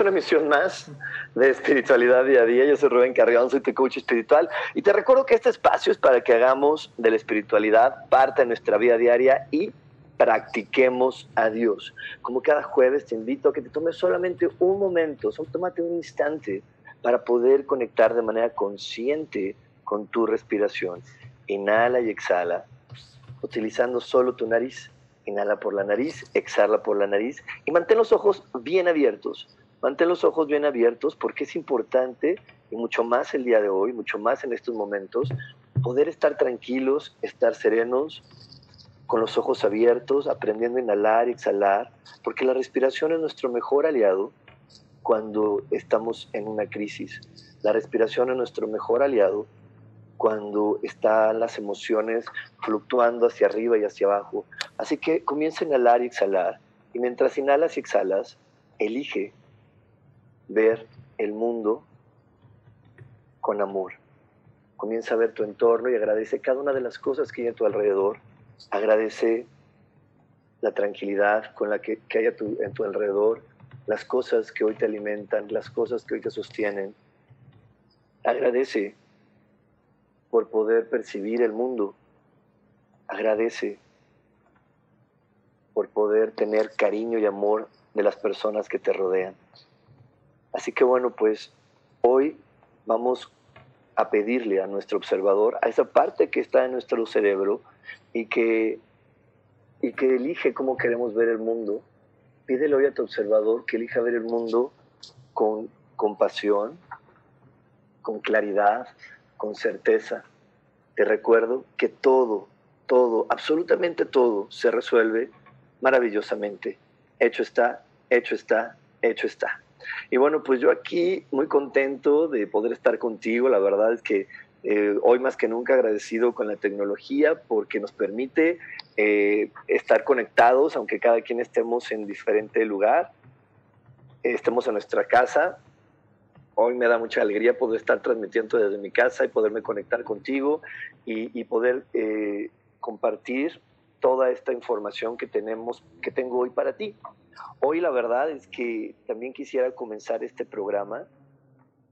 Una emisión más de Espiritualidad Día a Día. Yo soy Rubén Carrión, soy tu coach espiritual. Y te recuerdo que este espacio es para que hagamos de la espiritualidad parte de nuestra vida diaria y practiquemos a Dios. Como cada jueves te invito a que te tomes solamente un momento, solo tómate un instante para poder conectar de manera consciente con tu respiración. Inhala y exhala, utilizando solo tu nariz Inhala por la nariz, exhala por la nariz y mantén los ojos bien abiertos. Mantén los ojos bien abiertos porque es importante, y mucho más el día de hoy, mucho más en estos momentos, poder estar tranquilos, estar serenos, con los ojos abiertos, aprendiendo a inhalar y exhalar, porque la respiración es nuestro mejor aliado cuando estamos en una crisis. La respiración es nuestro mejor aliado cuando están las emociones fluctuando hacia arriba y hacia abajo. Así que comienza a inhalar y exhalar. Y mientras inhalas y exhalas, elige ver el mundo con amor. Comienza a ver tu entorno y agradece cada una de las cosas que hay a tu alrededor. Agradece la tranquilidad con la que, hay a tu, en tu alrededor, las cosas que hoy te alimentan, las cosas que hoy te sostienen. Agradece por poder percibir el mundo. Agradece por poder tener cariño y amor de las personas que te rodean. Así que bueno, pues hoy vamos a pedirle a nuestro observador, a esa parte que está en nuestro cerebro y que, y que elige cómo queremos ver el mundo, pídele hoy a tu observador que elija ver el mundo con compasión, con claridad, con certeza. Te recuerdo que todo, todo, absolutamente todo se resuelve maravillosamente. Hecho está, hecho está, hecho está. Y bueno, pues yo aquí muy contento de poder estar contigo. La verdad es que eh, hoy más que nunca agradecido con la tecnología porque nos permite eh, estar conectados, aunque cada quien estemos en diferente lugar, estemos en nuestra casa, hoy me da mucha alegría poder estar transmitiendo desde mi casa y poderme conectar contigo y, poder eh, compartir toda esta información que tenemos, que tengo hoy para ti. Hoy la verdad es que también quisiera comenzar este programa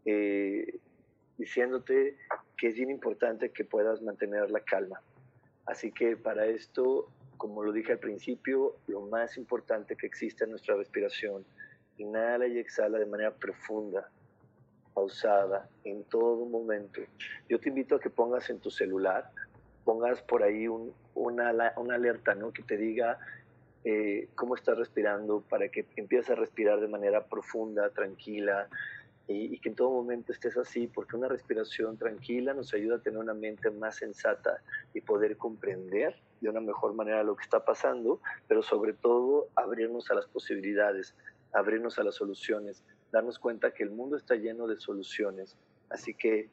eh, diciéndote que es bien importante que puedas mantener la calma. Así que para esto, como lo dije al principio, lo más importante que existe es nuestra respiración. Inhala y exhala de manera profunda pausada en todo momento. Yo te invito a que pongas en tu celular, pongas por ahí un, una, una, alerta, ¿no? Que te diga eh, cómo estás respirando para que empieces a respirar de manera profunda, tranquila y, y, que en todo momento estés así, porque una respiración tranquila nos ayuda a tener una mente más sensata y poder comprender de una mejor manera lo que está pasando, pero sobre todo abrirnos a las posibilidades, abrirnos a las soluciones, darnos cuenta que el mundo está lleno de soluciones. Así que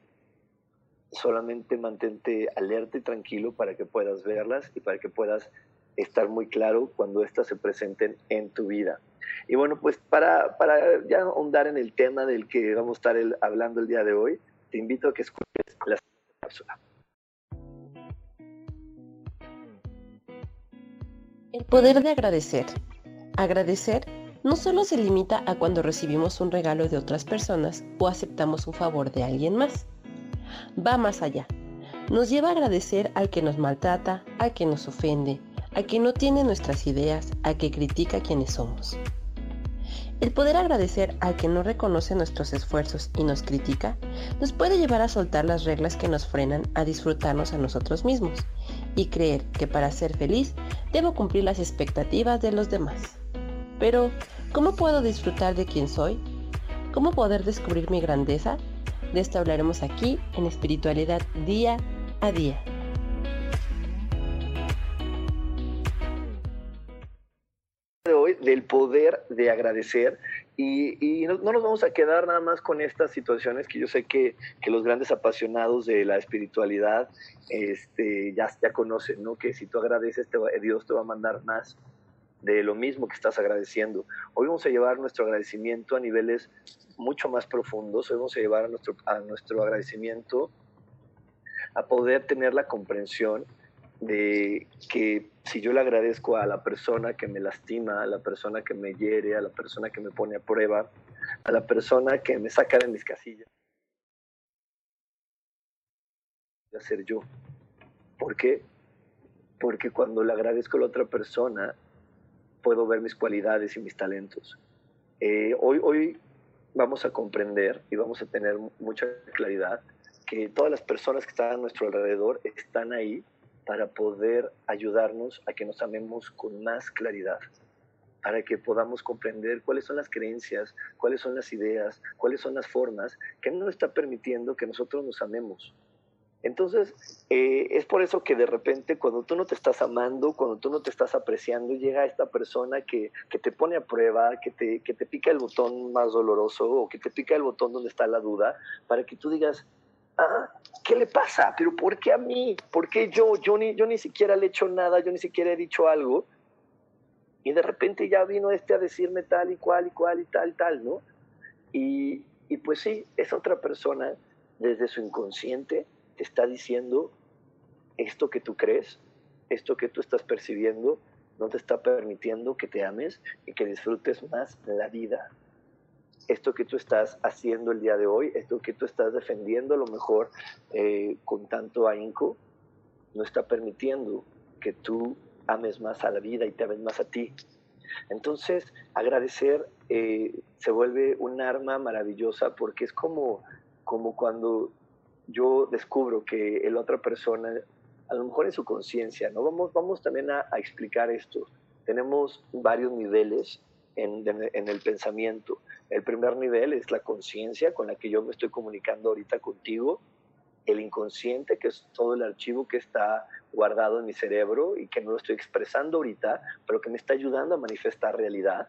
solamente mantente alerta y tranquilo para que puedas verlas y para que puedas estar muy claro cuando éstas se presenten en tu vida. Y bueno, pues para, para ya ahondar en el tema del que vamos a estar hablando el día de hoy, te invito a que escuches la cápsula. El poder de agradecer. Agradecer no solo se limita a cuando recibimos un regalo de otras personas o aceptamos un favor de alguien más. Va más allá. Nos lleva a agradecer al que nos maltrata, al que nos ofende, a que no tiene nuestras ideas, a que critica quienes somos. El poder agradecer al que no reconoce nuestros esfuerzos y nos critica nos puede llevar a soltar las reglas que nos frenan a disfrutarnos a nosotros mismos y creer que para ser feliz debo cumplir las expectativas de los demás. Pero, ¿cómo puedo disfrutar de quien soy? ¿Cómo poder descubrir mi grandeza? De esto hablaremos aquí en espiritualidad día a día. Hoy del poder de agradecer y, no, nos vamos a quedar nada más con estas situaciones que yo sé que, los grandes apasionados de la espiritualidad este, ya, ya conocen, ¿no? que si tú agradeces Dios te va a mandar más de lo mismo que estás agradeciendo. Hoy vamos a llevar nuestro agradecimiento a niveles mucho más profundos, hoy vamos a llevar a nuestro, a nuestro agradecimiento a poder tener la comprensión de que si yo le agradezco a la persona que me lastima, a la persona que me hiere, a la persona que me pone a prueba, a la persona que me saca de mis casillas, a ser yo. ¿Por qué? Porque cuando le agradezco a la otra persona, puedo ver mis cualidades y mis talentos. Eh, hoy, hoy vamos a comprender y vamos a tener mucha claridad que todas las personas que están a nuestro alrededor están ahí para poder ayudarnos a que nos amemos con más claridad, para que podamos comprender cuáles son las creencias, cuáles son las ideas, cuáles son las formas que no está permitiendo que nosotros nos amemos. Entonces, eh, es por eso que de repente cuando tú no te estás amando, cuando tú no te estás apreciando, llega esta persona que, que te pone a prueba, que te, que te pica el botón más doloroso o que te pica el botón donde está la duda, para que tú digas, ¿qué le pasa? ¿Pero por qué a mí? ¿Por qué yo? Yo ni, yo ni siquiera le he hecho nada, yo ni siquiera he dicho algo. Y de repente ya vino este a decirme tal y cual y cual y tal, tal, ¿no? Y, y pues sí, esa otra persona desde su inconsciente te está diciendo esto que tú crees, esto que tú estás percibiendo, no te está permitiendo que te ames y que disfrutes más la vida esto que tú estás haciendo el día de hoy, esto que tú estás defendiendo a lo mejor eh, con tanto ahínco, no está permitiendo que tú ames más a la vida y te ames más a ti. Entonces, agradecer eh, se vuelve un arma maravillosa porque es como, como cuando yo descubro que la otra persona, a lo mejor en su conciencia, ¿no? Vamos, vamos también a, explicar esto. Tenemos varios niveles en, en el pensamiento. El primer nivel es la conciencia con la que yo me estoy comunicando ahorita contigo. El inconsciente, que es todo el archivo que está guardado en mi cerebro y que no lo estoy expresando ahorita, pero que me está ayudando a manifestar realidad.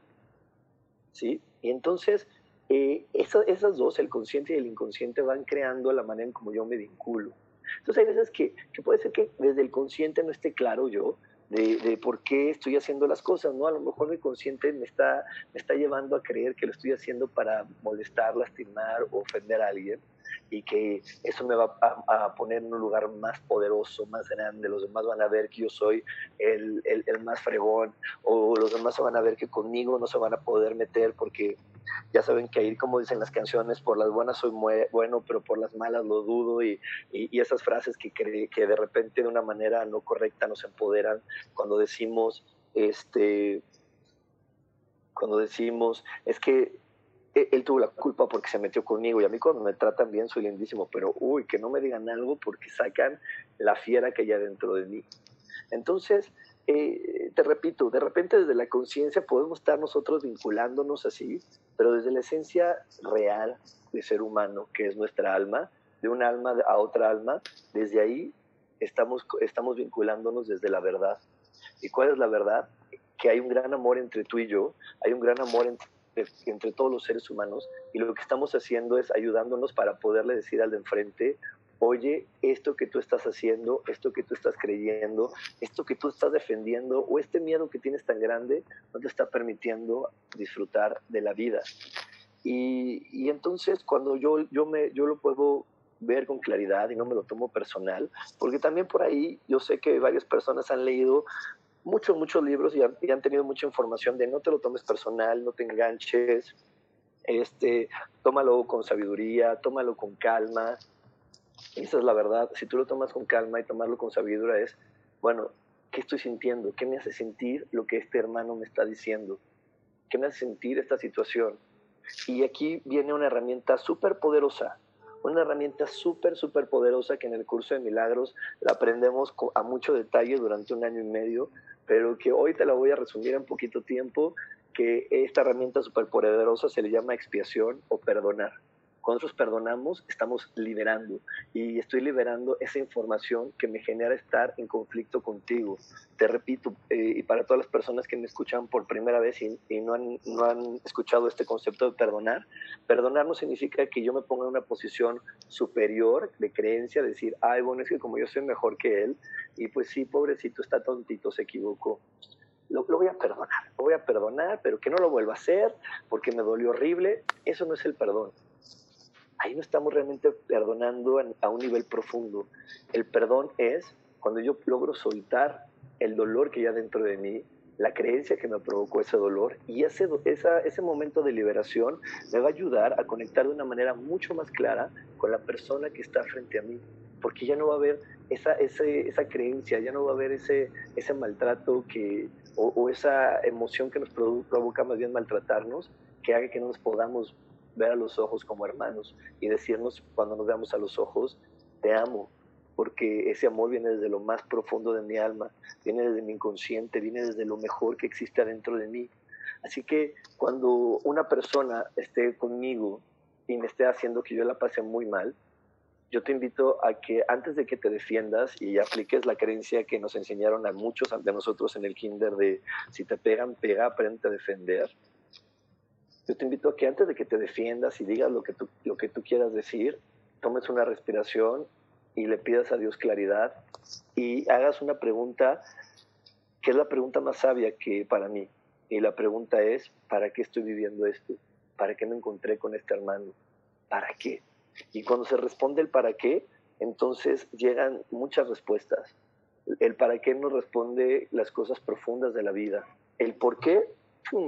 ¿Sí? Y entonces, eh, esas dos, el consciente y el inconsciente, van creando la manera en como yo me vinculo. Entonces hay veces que, que puede ser que desde el consciente no esté claro yo, de, por qué estoy haciendo las cosas, ¿no? A lo mejor mi consciente me está, me está llevando a creer que lo estoy haciendo para molestar, lastimar o ofender a alguien y que eso me va a, poner en un lugar más poderoso, más grande. Los demás van a ver que yo soy el, el, el, más fregón o los demás van a ver que conmigo no se van a poder meter porque ya saben que ahí, como dicen las canciones, por las buenas soy bueno, pero por las malas lo dudo y, y, esas frases que, que de repente de una manera no correcta nos empoderan cuando decimos, este, cuando decimos, es que él tuvo la culpa porque se metió conmigo y a mí cuando me tratan bien soy lindísimo, pero uy, que no me digan algo porque sacan la fiera que hay dentro de mí. Entonces, eh, te repito, de repente desde la conciencia podemos estar nosotros vinculándonos así, pero desde la esencia real de ser humano, que es nuestra alma, de un alma a otra alma, desde ahí estamos, estamos vinculándonos desde la verdad. ¿Y cuál es la verdad? Que hay un gran amor entre tú y yo, hay un gran amor entre entre todos los seres humanos y lo que estamos haciendo es ayudándonos para poderle decir al de enfrente, oye, esto que tú estás haciendo, esto que tú estás creyendo, esto que tú estás defendiendo o este miedo que tienes tan grande no te está permitiendo disfrutar de la vida. Y, entonces cuando yo, yo, me, yo lo puedo ver con claridad y no me lo tomo personal, porque también por ahí yo sé que varias personas han leído muchos, muchos libros y han, tenido mucha información de no te lo tomes personal, no te enganches, este, tómalo con sabiduría, tómalo con calma. Esa es la verdad. Si tú lo tomas con calma y tomarlo con sabiduría es, bueno, ¿Qué estoy sintiendo? ¿Qué me hace sentir lo que este hermano me está diciendo? ¿Qué me hace sentir esta situación? Y aquí viene una herramienta súper poderosa, una herramienta súper, súper poderosa que en el curso de milagros la aprendemos a mucho detalle durante un año y medio, pero que hoy te la voy a resumir en poquito tiempo, que esta herramienta súper poderosa se le llama expiación o perdonar. Cuando nosotros perdonamos, estamos liberando y estoy liberando esa información que me genera estar en conflicto contigo. Te repito, eh, y para todas las personas que me escuchan por primera vez y, no, han, no han escuchado este concepto de perdonar, perdonar no significa que yo me ponga en una posición superior de creencia, decir, ay, bueno, es que como yo soy mejor que él, y pues sí, pobrecito, está tontito, se equivocó. Lo, lo, voy a perdonar, lo voy a perdonar, pero que no lo vuelva a hacer porque me dolió horrible. Eso no es el perdón ahí no estamos realmente perdonando a un nivel profundo. El perdón es cuando yo logro soltar el dolor que ya dentro de mí, la creencia que me provocó ese dolor y ese, ese momento de liberación me va a ayudar a conectar de una manera mucho más clara con la persona que está frente a mí, porque ya no va a haber esa, esa creencia, ya no va a haber ese, ese maltrato que, o, o esa emoción que nos provoca más bien maltratarnos, que haga que no nos podamos ver a los ojos como hermanos y decirnos cuando nos veamos a los ojos, te amo, porque ese amor viene desde lo más profundo de mi alma, viene desde mi inconsciente, viene desde lo mejor que existe adentro de mí. Así que cuando una persona esté conmigo y me esté haciendo que yo la pase muy mal, yo te invito a que antes de que te defiendas y apliques la creencia que nos enseñaron a muchos de nosotros en el kinder de si te pegan, pega, aprende a defender yo te invito a que antes de que te defiendas y digas lo que tú, lo que tú quieras decir, tomes una respiración y le pidas a Dios claridad y hagas una pregunta que es la pregunta más sabia que para mí. Y la pregunta es, ¿para qué estoy viviendo esto? ¿Para qué me encontré con este hermano? ¿Para qué? Y cuando se responde el para qué, entonces llegan muchas respuestas. El para qué nos responde las cosas profundas de la vida. El por qué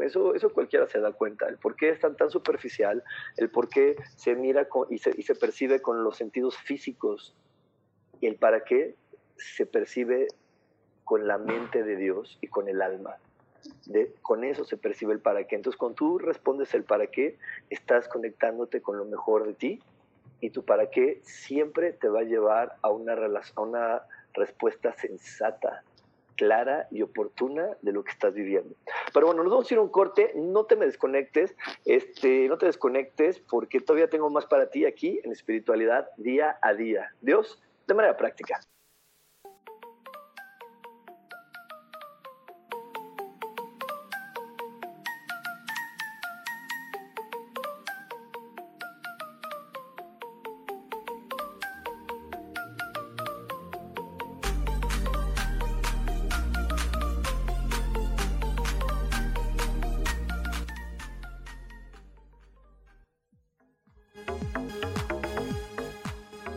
eso, eso cualquiera se da cuenta, el por qué es tan, tan superficial, el por qué se mira y, se, y se percibe con los sentidos físicos y el para qué se percibe con la mente de Dios y con el alma. De, con eso se percibe el para qué. Entonces, cuando tú respondes el para qué, estás conectándote con lo mejor de ti y tu para qué siempre te va a llevar a una, a una respuesta sensata, clara y oportuna de lo que estás viviendo. Pero bueno, nos vamos a ir a un corte, no te me desconectes, este, no te desconectes porque todavía tengo más para ti aquí en espiritualidad día a día. Dios, de manera práctica.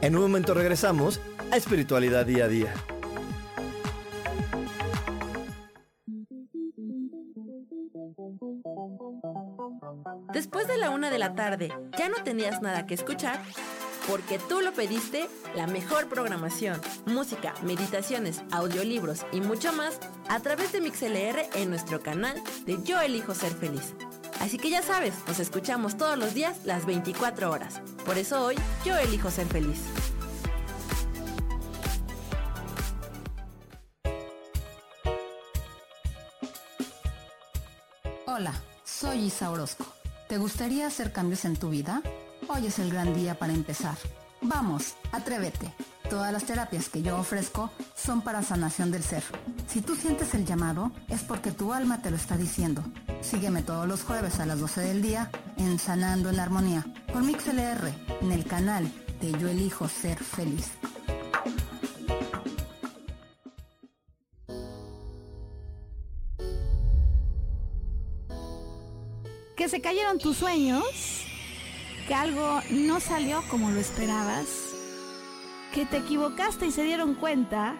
En un momento regresamos a Espiritualidad Día a Día. Después de la una de la tarde, ¿ya no tenías nada que escuchar? Porque tú lo pediste, la mejor programación, música, meditaciones, audiolibros y mucho más a través de MixLR en nuestro canal de Yo Elijo Ser Feliz. Así que ya sabes, nos escuchamos todos los días las 24 horas. Por eso hoy yo elijo ser feliz. Hola, soy Isa Orozco. ¿Te gustaría hacer cambios en tu vida? Hoy es el gran día para empezar. Vamos, atrévete. Todas las terapias que yo ofrezco son para sanación del ser. Si tú sientes el llamado, es porque tu alma te lo está diciendo. Sígueme todos los jueves a las 12 del día en Sanando en Armonía por MixLR en el canal de Yo Elijo Ser Feliz. Que se cayeron tus sueños, que algo no salió como lo esperabas, que te equivocaste y se dieron cuenta.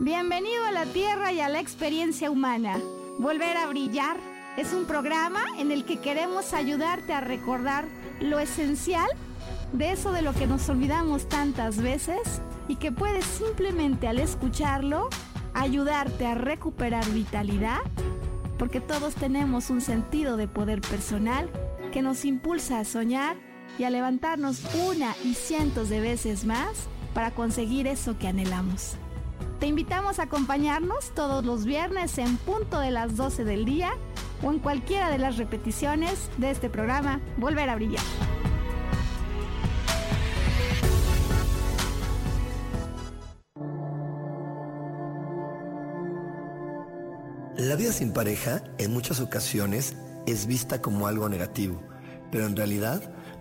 Bienvenido a la Tierra y a la experiencia humana. Volver a brillar es un programa en el que queremos ayudarte a recordar lo esencial de eso de lo que nos olvidamos tantas veces y que puedes simplemente al escucharlo ayudarte a recuperar vitalidad, porque todos tenemos un sentido de poder personal que nos impulsa a soñar y a levantarnos una y cientos de veces más para conseguir eso que anhelamos. Te invitamos a acompañarnos todos los viernes en punto de las 12 del día o en cualquiera de las repeticiones de este programa Volver a Brillar. La vida sin pareja en muchas ocasiones es vista como algo negativo, pero en realidad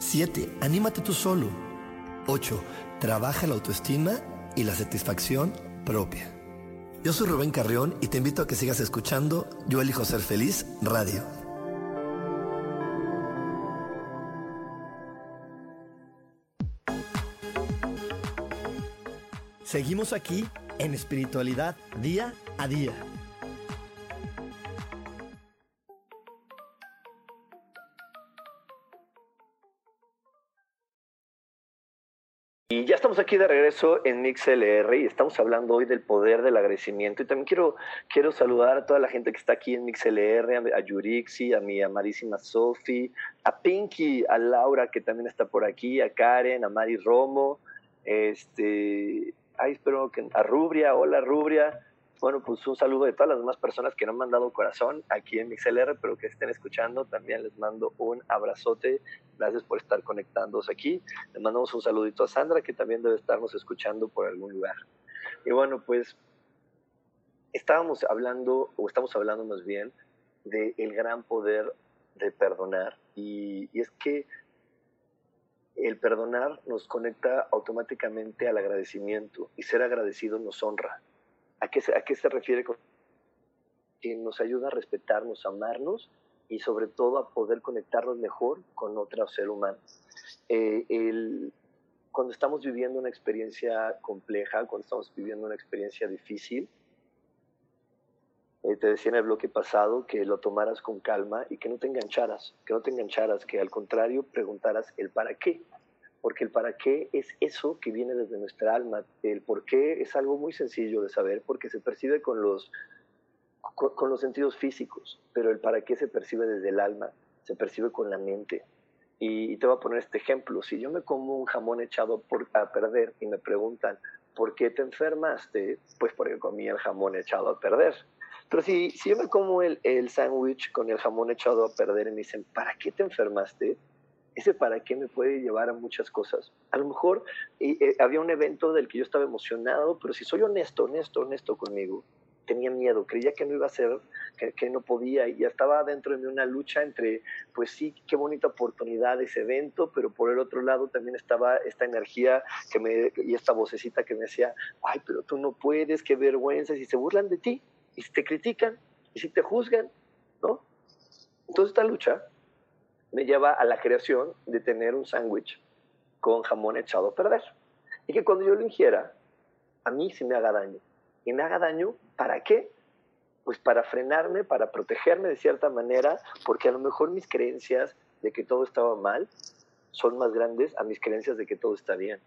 7. Anímate tú solo. 8. Trabaja la autoestima y la satisfacción propia. Yo soy Rubén Carrión y te invito a que sigas escuchando Yo elijo ser feliz radio. Seguimos aquí en espiritualidad día a día. Y ya estamos aquí de regreso en MixLR y estamos hablando hoy del poder del agradecimiento. Y también quiero, quiero saludar a toda la gente que está aquí en MixLR, a, Yurixi, a mi amarísima Sofi, a Pinky, a Laura que también está por aquí, a Karen, a Mari Romo, este, ay, espero que a Rubria, hola Rubria, bueno, pues un saludo de todas las demás personas que no han mandado corazón aquí en MixLR, pero que estén escuchando. También les mando un abrazote. Gracias por estar conectándose aquí. Les mandamos un saludito a Sandra, que también debe estarnos escuchando por algún lugar. Y bueno, pues estábamos hablando, o estamos hablando más bien, del el gran poder de perdonar. Y es que el perdonar nos conecta automáticamente al agradecimiento y ser agradecido nos honra. ¿A qué, ¿A qué se refiere? Que nos ayuda a respetarnos, a amarnos y sobre todo a poder conectarnos mejor con otro ser humano. Eh, el, cuando estamos viviendo una experiencia compleja, cuando estamos viviendo una experiencia difícil, eh, te decía en el bloque pasado que lo tomaras con calma y que no te engancharas, que no te engancharas, que al contrario preguntaras el para qué porque el para qué es eso que viene desde nuestra alma. El por qué es algo muy sencillo de saber porque se percibe con los, con, los sentidos físicos, pero el para qué se percibe desde el alma, se percibe con la mente. Y, te voy a poner este ejemplo. Si yo me como un jamón echado por, a perder y me preguntan, ¿por qué te enfermaste? Pues porque comí el jamón echado a perder. Pero si, si yo me como el, el sándwich con el jamón echado a perder y me dicen, ¿para qué te enfermaste? Ese para qué me puede llevar a muchas cosas. A lo mejor eh, había un evento del que yo estaba emocionado, pero si soy honesto, honesto, honesto conmigo, tenía miedo, creía que no iba a ser, que, no podía, y ya estaba dentro de mí una lucha entre, pues sí, qué bonita oportunidad ese evento, pero por el otro lado también estaba esta energía que me, y esta vocecita que me decía, ay, pero tú no puedes, qué vergüenza, si se burlan de ti, y si te critican, y si te juzgan, ¿no? Entonces esta lucha me lleva a la creación de tener un sándwich con jamón echado a perder. Y que cuando yo lo ingiera, a mí sí me haga daño. Y me haga daño, ¿para qué? Pues para frenarme, para protegerme de cierta manera, porque a lo mejor mis creencias de que todo estaba mal son más grandes a mis creencias de que todo está bien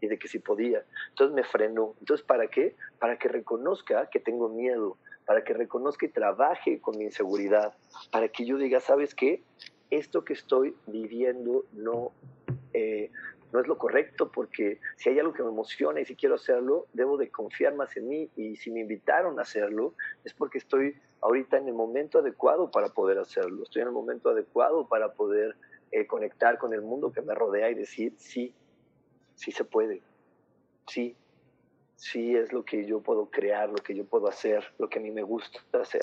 y de que sí podía. Entonces me frenó. Entonces, ¿para qué? Para que reconozca que tengo miedo, para que reconozca y trabaje con mi inseguridad, para que yo diga, ¿sabes qué? Esto que estoy viviendo no, eh, no es lo correcto, porque si hay algo que me emociona y si quiero hacerlo, debo de confiar más en mí y si me invitaron a hacerlo, es porque estoy ahorita en el momento adecuado para poder hacerlo, estoy en el momento adecuado para poder eh, conectar con el mundo que me rodea y decir, sí, sí se puede, sí, sí es lo que yo puedo crear, lo que yo puedo hacer, lo que a mí me gusta hacer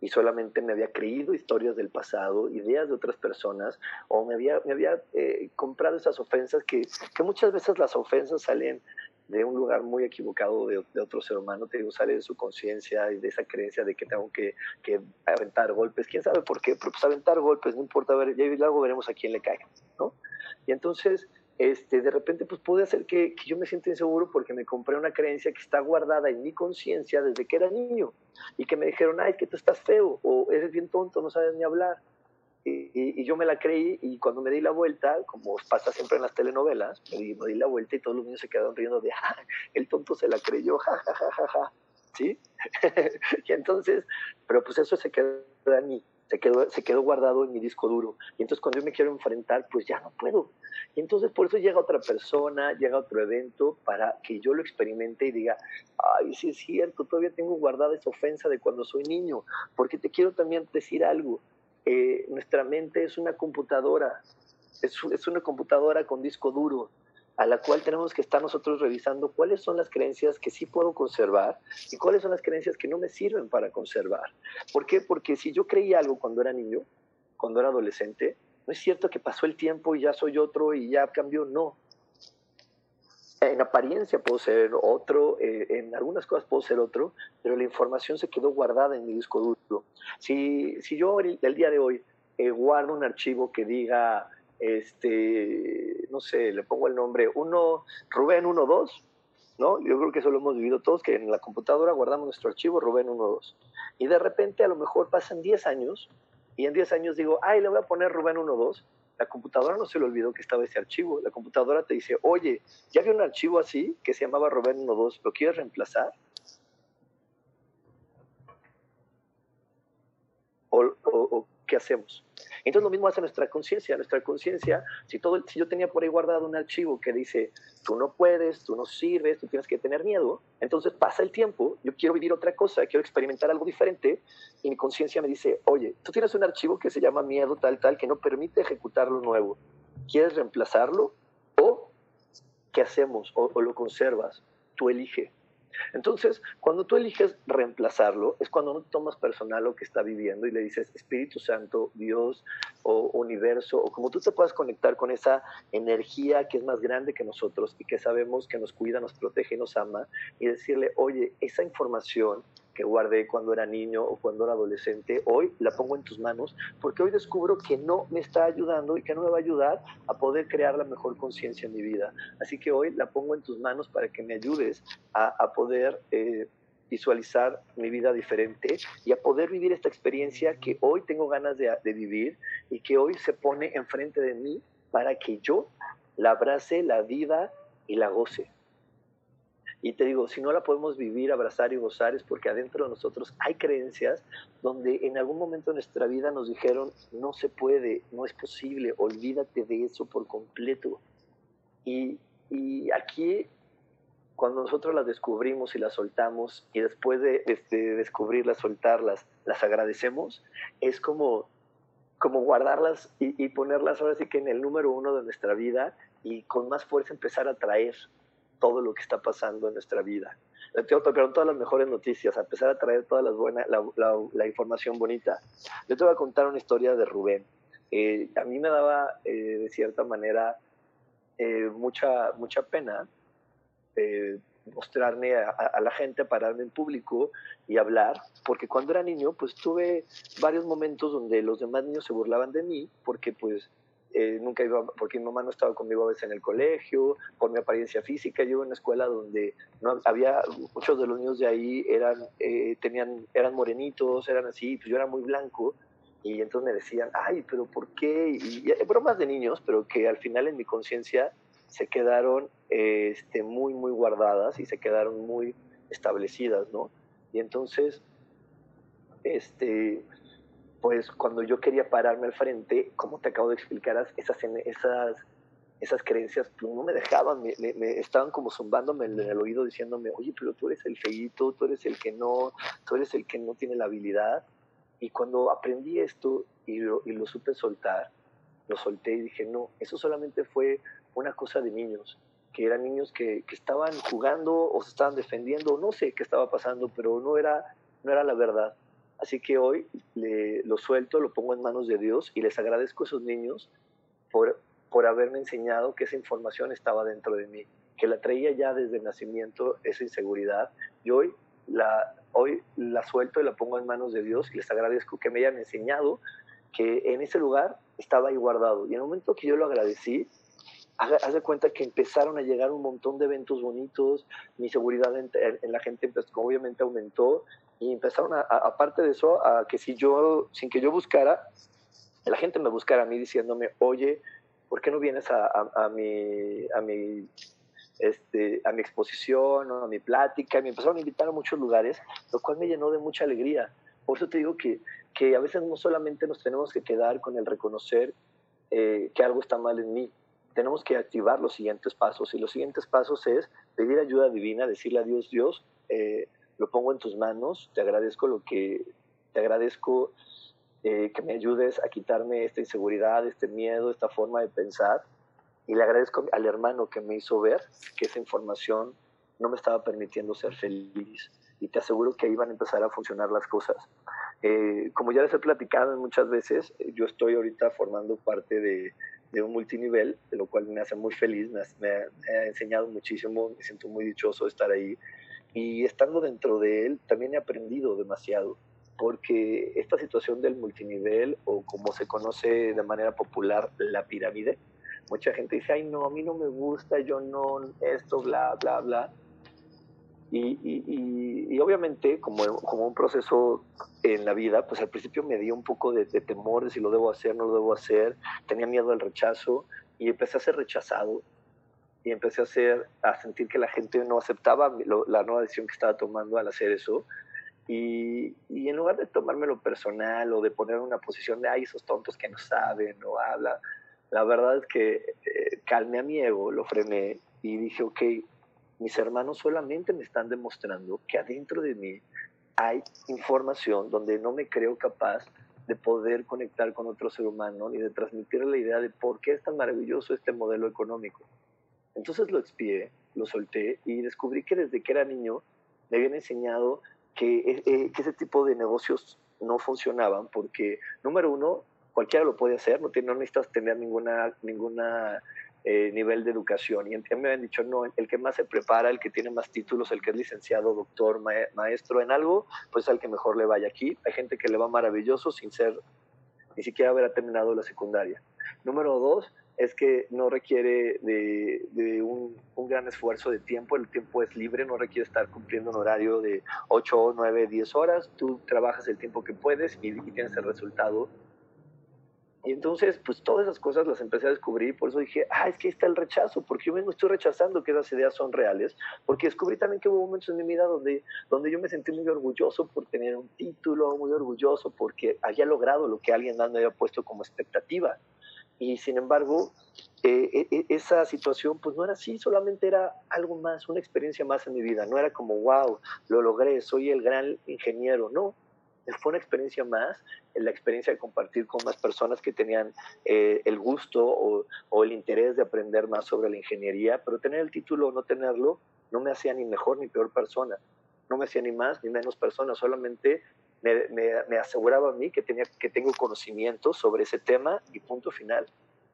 y solamente me había creído historias del pasado, ideas de otras personas, o me había, me había eh, comprado esas ofensas que, que muchas veces las ofensas salen de un lugar muy equivocado de, otro ser humano, te digo, sale de su conciencia y de esa creencia de que tengo que, que, aventar golpes, quién sabe por qué, pero pues aventar golpes, no importa, ver, ya luego veremos a quién le cae, ¿no? Y entonces, este, de repente, pues puede hacer que, yo me sienta inseguro porque me compré una creencia que está guardada en mi conciencia desde que era niño y que me dijeron, ay, es que tú estás feo o eres bien tonto, no sabes ni hablar. Y, yo me la creí y cuando me di la vuelta, como pasa siempre en las telenovelas, me di, la vuelta y todos los niños se quedaron riendo de, ah, el tonto se la creyó, ja, ja, ja, ja, ja. ¿Sí? y entonces, pero pues eso se quedó en mí, se quedó, se quedó guardado en mi disco duro. Y entonces cuando yo me quiero enfrentar, pues ya no puedo. Y entonces por eso llega otra persona, llega otro evento para que yo lo experimente y diga, ay, sí es cierto, todavía tengo guardada esa ofensa de cuando soy niño, porque te quiero también decir algo eh, nuestra mente es una computadora, es, una computadora con disco duro, a la cual tenemos que estar nosotros revisando cuáles son las creencias que sí puedo conservar y cuáles son las creencias que no me sirven para conservar. ¿Por qué? Porque si yo creía algo cuando era niño, cuando era adolescente, no es cierto que pasó el tiempo y ya soy otro y ya cambió, no en apariencia puedo ser otro, eh, en algunas cosas puedo ser otro, pero la información se quedó guardada en mi disco duro. Si, si yo el, día de hoy eh, guardo un archivo que diga, este, no sé, le pongo el nombre, uno, Rubén 12, ¿no? Yo creo que eso lo hemos vivido todos, que en la computadora guardamos nuestro archivo Rubén 12. Y de repente a lo mejor pasan 10 años y en 10 años digo, ay, le voy a poner Rubén 12 la computadora no se le olvidó que estaba ese archivo. La computadora te dice, oye, ya había un archivo así que se llamaba Rubén 12, ¿lo quieres reemplazar? o, ¿qué hacemos? Entonces lo mismo hace nuestra conciencia. Nuestra conciencia, si, todo, si yo tenía por ahí guardado un archivo que dice, tú no puedes, tú no sirves, tú tienes que tener miedo, entonces pasa el tiempo, yo quiero vivir otra cosa, quiero experimentar algo diferente, y mi conciencia me dice, oye, tú tienes un archivo que se llama miedo tal, tal, que no permite ejecutar lo nuevo. ¿Quieres reemplazarlo? ¿O qué hacemos? ¿O, o lo conservas? Tú elige. Entonces, cuando tú eliges reemplazarlo, es cuando no tomas personal lo que está viviendo y le dices Espíritu Santo, Dios o universo, o como tú te puedas conectar con esa energía que es más grande que nosotros y que sabemos que nos cuida, nos protege y nos ama, y decirle, oye, esa información que guardé cuando era niño o cuando era adolescente, hoy la pongo en tus manos porque hoy descubro que no me está ayudando y que no me va a ayudar a poder crear la mejor conciencia en mi vida. Así que hoy la pongo en tus manos para que me ayudes a, poder... Eh, visualizar mi vida diferente y a poder vivir esta experiencia que hoy tengo ganas de, de, vivir y que hoy se pone enfrente de mí para que yo la abrace, la viva y la goce. Y te digo, si no la podemos vivir, abrazar y gozar es porque adentro de nosotros hay creencias donde en algún momento de nuestra vida nos dijeron, no se puede, no es posible, olvídate de eso por completo. Y, y aquí, cuando nosotros las descubrimos y las soltamos, y después de, descubrirlas, soltarlas, las agradecemos, es como, como guardarlas y, y ponerlas ahora sí que en el número uno de nuestra vida y con más fuerza empezar a traer todo lo que está pasando en nuestra vida. Le tengo todas las mejores noticias, a pesar de traer toda las buena, la, información bonita. Yo te voy a contar una historia de Rubén. Eh, a mí me daba, eh, de cierta manera, eh, mucha, mucha pena mostrarme a, a, la gente, pararme en público y hablar, porque cuando era niño, pues tuve varios momentos donde los demás niños se burlaban de mí, porque pues eh, nunca iba, porque mi mamá no estaba conmigo a veces en el colegio, por mi apariencia física, yo iba en una escuela donde no había, muchos de los niños de ahí eran, eh, tenían, eran morenitos, eran así, pues yo era muy blanco, y entonces me decían, ay, pero ¿por qué? Y, bromas de niños, pero que al final en mi conciencia se quedaron este, muy, muy guardadas y se quedaron muy establecidas, ¿no? Y entonces, este, pues cuando yo quería pararme al frente, como te acabo de explicar, esas, esas, esas creencias pues, no me dejaban, me, estaban como zumbándome en el oído diciéndome, oye, pero tú eres el feíto, tú eres el que no, tú eres el que no tiene la habilidad. Y cuando aprendí esto y lo, supe soltar, lo solté y dije, no, eso solamente fue una cosa de niños, que eran niños que, que estaban jugando o se estaban defendiendo, no sé qué estaba pasando, pero no era, no era la verdad Así que hoy le, lo suelto, lo pongo en manos de Dios y les agradezco a esos niños por, por haberme enseñado que esa información estaba dentro de mí, que la traía ya desde nacimiento, esa inseguridad, y hoy la, hoy la suelto y la pongo en manos de Dios y les agradezco que me hayan enseñado que en ese lugar estaba ahí guardado. Y en el momento que yo lo agradecí, haz de cuenta que empezaron a llegar un montón de eventos bonitos, mi seguridad en, la gente obviamente aumentó y empezaron a, aparte de eso, a que si yo, sin que yo buscara, la gente me buscara a mí diciéndome, oye, ¿por qué no vienes a, a, mi, a, mi, este, a mi exposición o a mi plática? Y me empezaron a invitar a muchos lugares, lo cual me llenó de mucha alegría. Por eso te digo que, que a veces no solamente nos tenemos que quedar con el reconocer eh, que algo está mal en mí, tenemos que activar los siguientes pasos. Y los siguientes pasos es pedir ayuda divina, decirle a Dios, Dios, eh, lo pongo en tus manos, te agradezco lo que, te agradezco eh, que me ayudes a quitarme esta inseguridad, este miedo, esta forma de pensar. Y le agradezco al hermano que me hizo ver que esa información no me estaba permitiendo ser feliz. Y te aseguro que ahí van a empezar a funcionar las cosas. Eh, como ya les he platicado muchas veces, yo estoy ahorita formando parte de, un multinivel, lo cual me hace muy feliz, me, ha enseñado muchísimo, me siento muy dichoso de estar ahí. Y estando dentro de él, también he aprendido demasiado, porque esta situación del multinivel, o como se conoce de manera popular, la pirámide, mucha gente dice, ay, no, a mí no me gusta, yo no, esto, bla, bla, bla. Y, y, y, obviamente, como, como un proceso en la vida, pues al principio me dio un poco de, temor de si lo debo hacer, no lo debo hacer, tenía miedo al rechazo y empecé a ser rechazado y empecé a, hacer, a sentir que la gente no aceptaba la nueva decisión que estaba tomando al hacer eso. Y, y, en lugar de tomármelo personal o de poner una posición de, ay, esos tontos que no saben o habla, la verdad es que eh, calmé a mi ego, lo frené y dije, ok, mis hermanos solamente me están demostrando que adentro de mí hay información donde no me creo capaz de poder conectar con otro ser humano ni de transmitir la idea de por qué es tan maravilloso este modelo económico. Entonces lo expié, lo solté y descubrí que desde que era niño me habían enseñado que, eh, eh, que ese tipo de negocios no funcionaban porque, número uno, cualquiera lo puede hacer, no, no necesitas tener ninguna, ninguna eh, nivel de educación. Y me han dicho, no, el que más se prepara, el que tiene más títulos, el que es licenciado, doctor, maestro en algo, pues al que mejor le vaya aquí. Hay gente que le va maravilloso sin ser, ni siquiera haber terminado la secundaria. Número dos, es que no requiere de, un, gran esfuerzo de tiempo, el tiempo es libre, no requiere estar cumpliendo un horario de 8, 9, 10 horas, tú trabajas el tiempo que puedes y, y tienes el resultado. Y entonces, pues todas esas cosas las empecé a descubrir, por eso dije, ah, es que ahí está el rechazo, porque yo mismo estoy rechazando que esas ideas son reales, porque descubrí también que hubo momentos en mi vida donde, donde yo me sentí muy orgulloso por tener un título, muy orgulloso porque había logrado lo que alguien más me había puesto como expectativa. Y sin embargo, eh, e, e, esa situación pues no era así, solamente era algo más, una experiencia más en mi vida, no era como, wow, lo logré, soy el gran ingeniero, no, fue una experiencia más, la experiencia de compartir con más personas que tenían eh, el gusto o, o, el interés de aprender más sobre la ingeniería, pero tener el título o no tenerlo no me hacía ni mejor ni peor persona, no me hacía ni más ni menos persona, solamente me, me, me aseguraba a mí que, tenía, que tengo conocimiento sobre ese tema y punto final.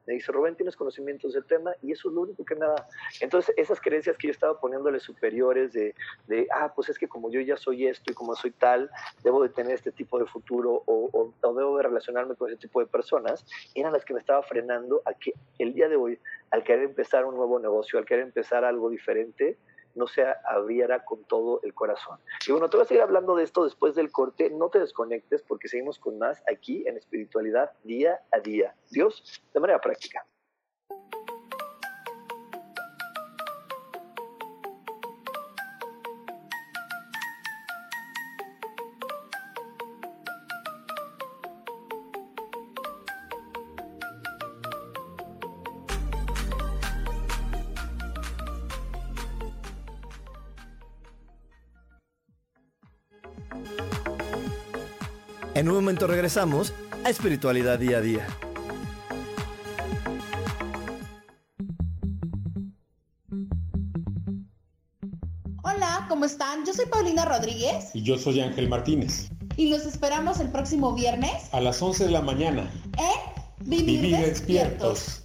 Me dice, Rubén, tienes conocimientos del tema y eso es lo único que me da. Entonces, esas creencias que yo estaba poniéndole superiores de, de, ah, pues es que como yo ya soy esto y como soy tal, debo de tener este tipo de futuro o, o, o debo de relacionarme con ese tipo de personas, eran las que me estaba frenando a que el día de hoy, al querer empezar un nuevo negocio, al querer empezar algo diferente, no se abriera con todo el corazón. Y bueno, te voy a seguir hablando de esto después del corte. No te desconectes porque seguimos con más aquí en espiritualidad día a día. Dios, de manera práctica. En un momento regresamos a Espiritualidad Día a Día. Hola, ¿cómo están? Yo soy Paulina Rodríguez. Y yo soy Ángel Martínez. Y los esperamos el próximo viernes. A las 11 de la mañana. En Vivir, despiertos.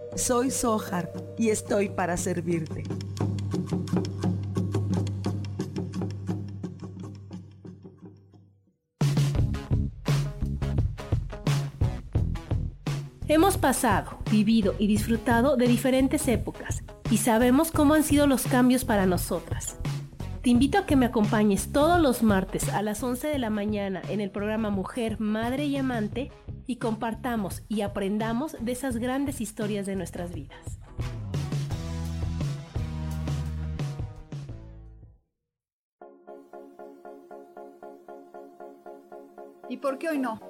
Soy Sohar y estoy para servirte. Hemos pasado, vivido y disfrutado de diferentes épocas y sabemos cómo han sido los cambios para nosotras. Te invito a que me acompañes todos los martes a las 11 de la mañana en el programa Mujer, Madre y Amante y compartamos y aprendamos de esas grandes historias de nuestras vidas. ¿Y por qué hoy no?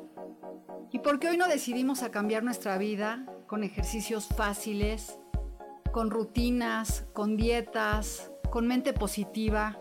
¿Y por qué hoy no decidimos a cambiar nuestra vida con ejercicios fáciles, con rutinas, con dietas, con mente positiva?